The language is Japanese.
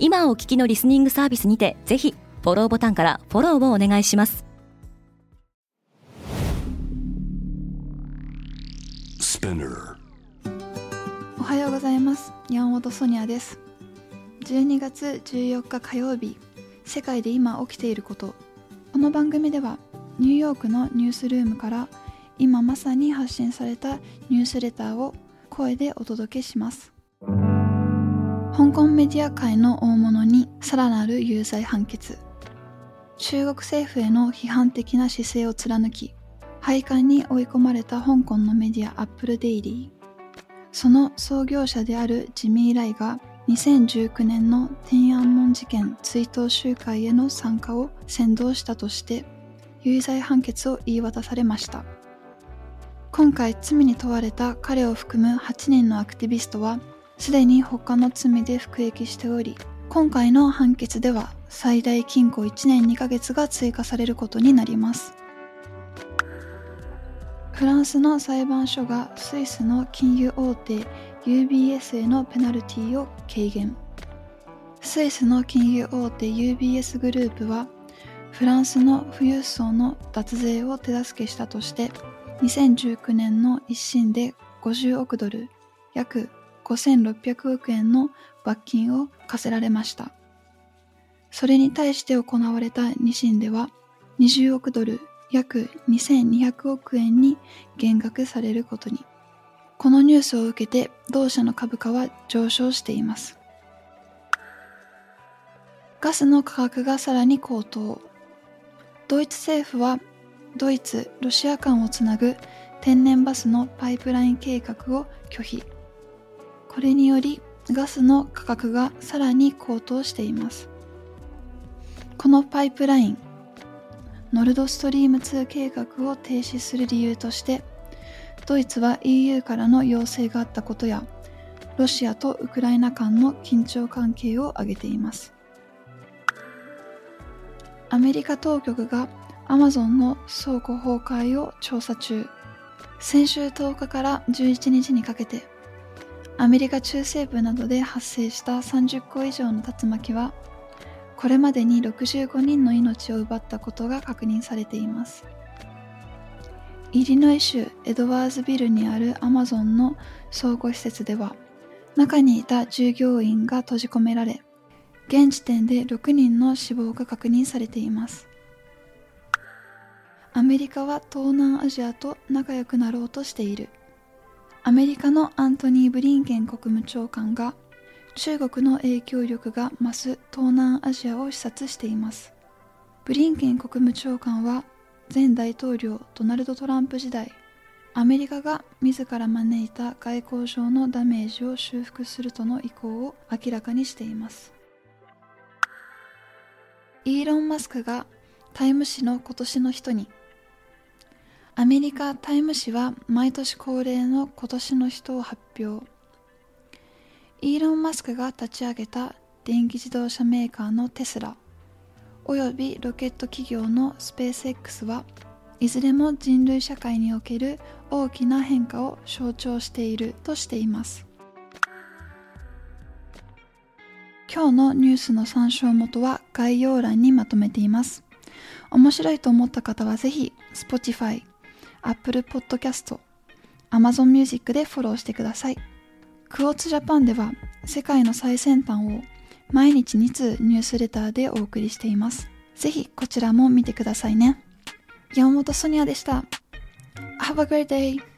今お聞きのリスニングサービスにてぜひフォローボタンからフォローをお願いします。おはようございます。山本ソニアです。12月14日火曜日。世界で今起きていること。この番組ではニューヨークのニュースルームから今まさに発信されたニュースレターを声でお届けします香港メディア界の大物にさらなる有罪判決。中国政府への批判的な姿勢を貫き廃刊に追い込まれた香港のメディアアップルデイリー。その創業者であるジミー・ライが2019年の天安門事件追悼集会への参加を先導したとして有罪判決を言い渡されました。今回罪に問われた彼を含む8人のアクティビストはすでに他の罪で服役しており今回の判決では最大禁錮1年2ヶ月が追加されることになります。フランスの裁判所がスイスの金融大手 UBS へのペナルティを軽減。スイスの金融大手 UBS グループはフランスの富裕層の脱税を手助けしたとして2019年の一審で50億ドル約5600億円の罰金を課せられましたそれに対して行われた2審では20億ドル約2200億円に減額されることに。このニュースを受けて同社の株価は上昇しています。ガスの価格がさらに高騰。ドイツ政府はドイツ・ロシア間をつなぐ天然バスのパイプライン計画を拒否。これによりガスの価格がさらに高騰しています。このパイプラインノルドストリーム2計画を停止する理由としてドイツは EU からの要請があったことやロシアとウクライナ間の緊張関係を挙げていますアメリカ当局がアマゾンの倉庫崩壊を調査中先週10日から11日にかけてアメリカ中西部などで発生した30個以上の竜巻はこれまでに65人の命を奪ったことが確認されています。イリノイ州エドワーズビルにあるアマゾンの倉庫施設では中にいた従業員が閉じ込められ現時点で6人の死亡が確認されています。アメリカは東南アジアと仲良くなろうとしている。アメリカのアントニー・ブリンケン国務長官が中国の影響力が増す東南アジアを視察しています。ブリンケン国務長官は前大統領ドナルド・トランプ時代アメリカが自ら招いた外交上のダメージを修復するとの意向を明らかにしています。イーロン・マスクがタイム誌の今年の人にアメリカタイム誌は毎年恒例の今年の人を発表。イーロン・マスクが立ち上げた電気自動車メーカーのテスラ。およびロケット企業のスペース X はいずれも人類社会における大きな変化を象徴しているとしています。今日のニュースの参照元は概要欄にまとめています。面白いと思った方はぜひ Spotify、Apple Podcast、Amazon Music でフォローしてください。クォーツジャパンでは世界の最先端を毎日2通ニュースレターでお送りしています。ぜひこちらも見てくださいね。山本ソニアでした。Have a great day!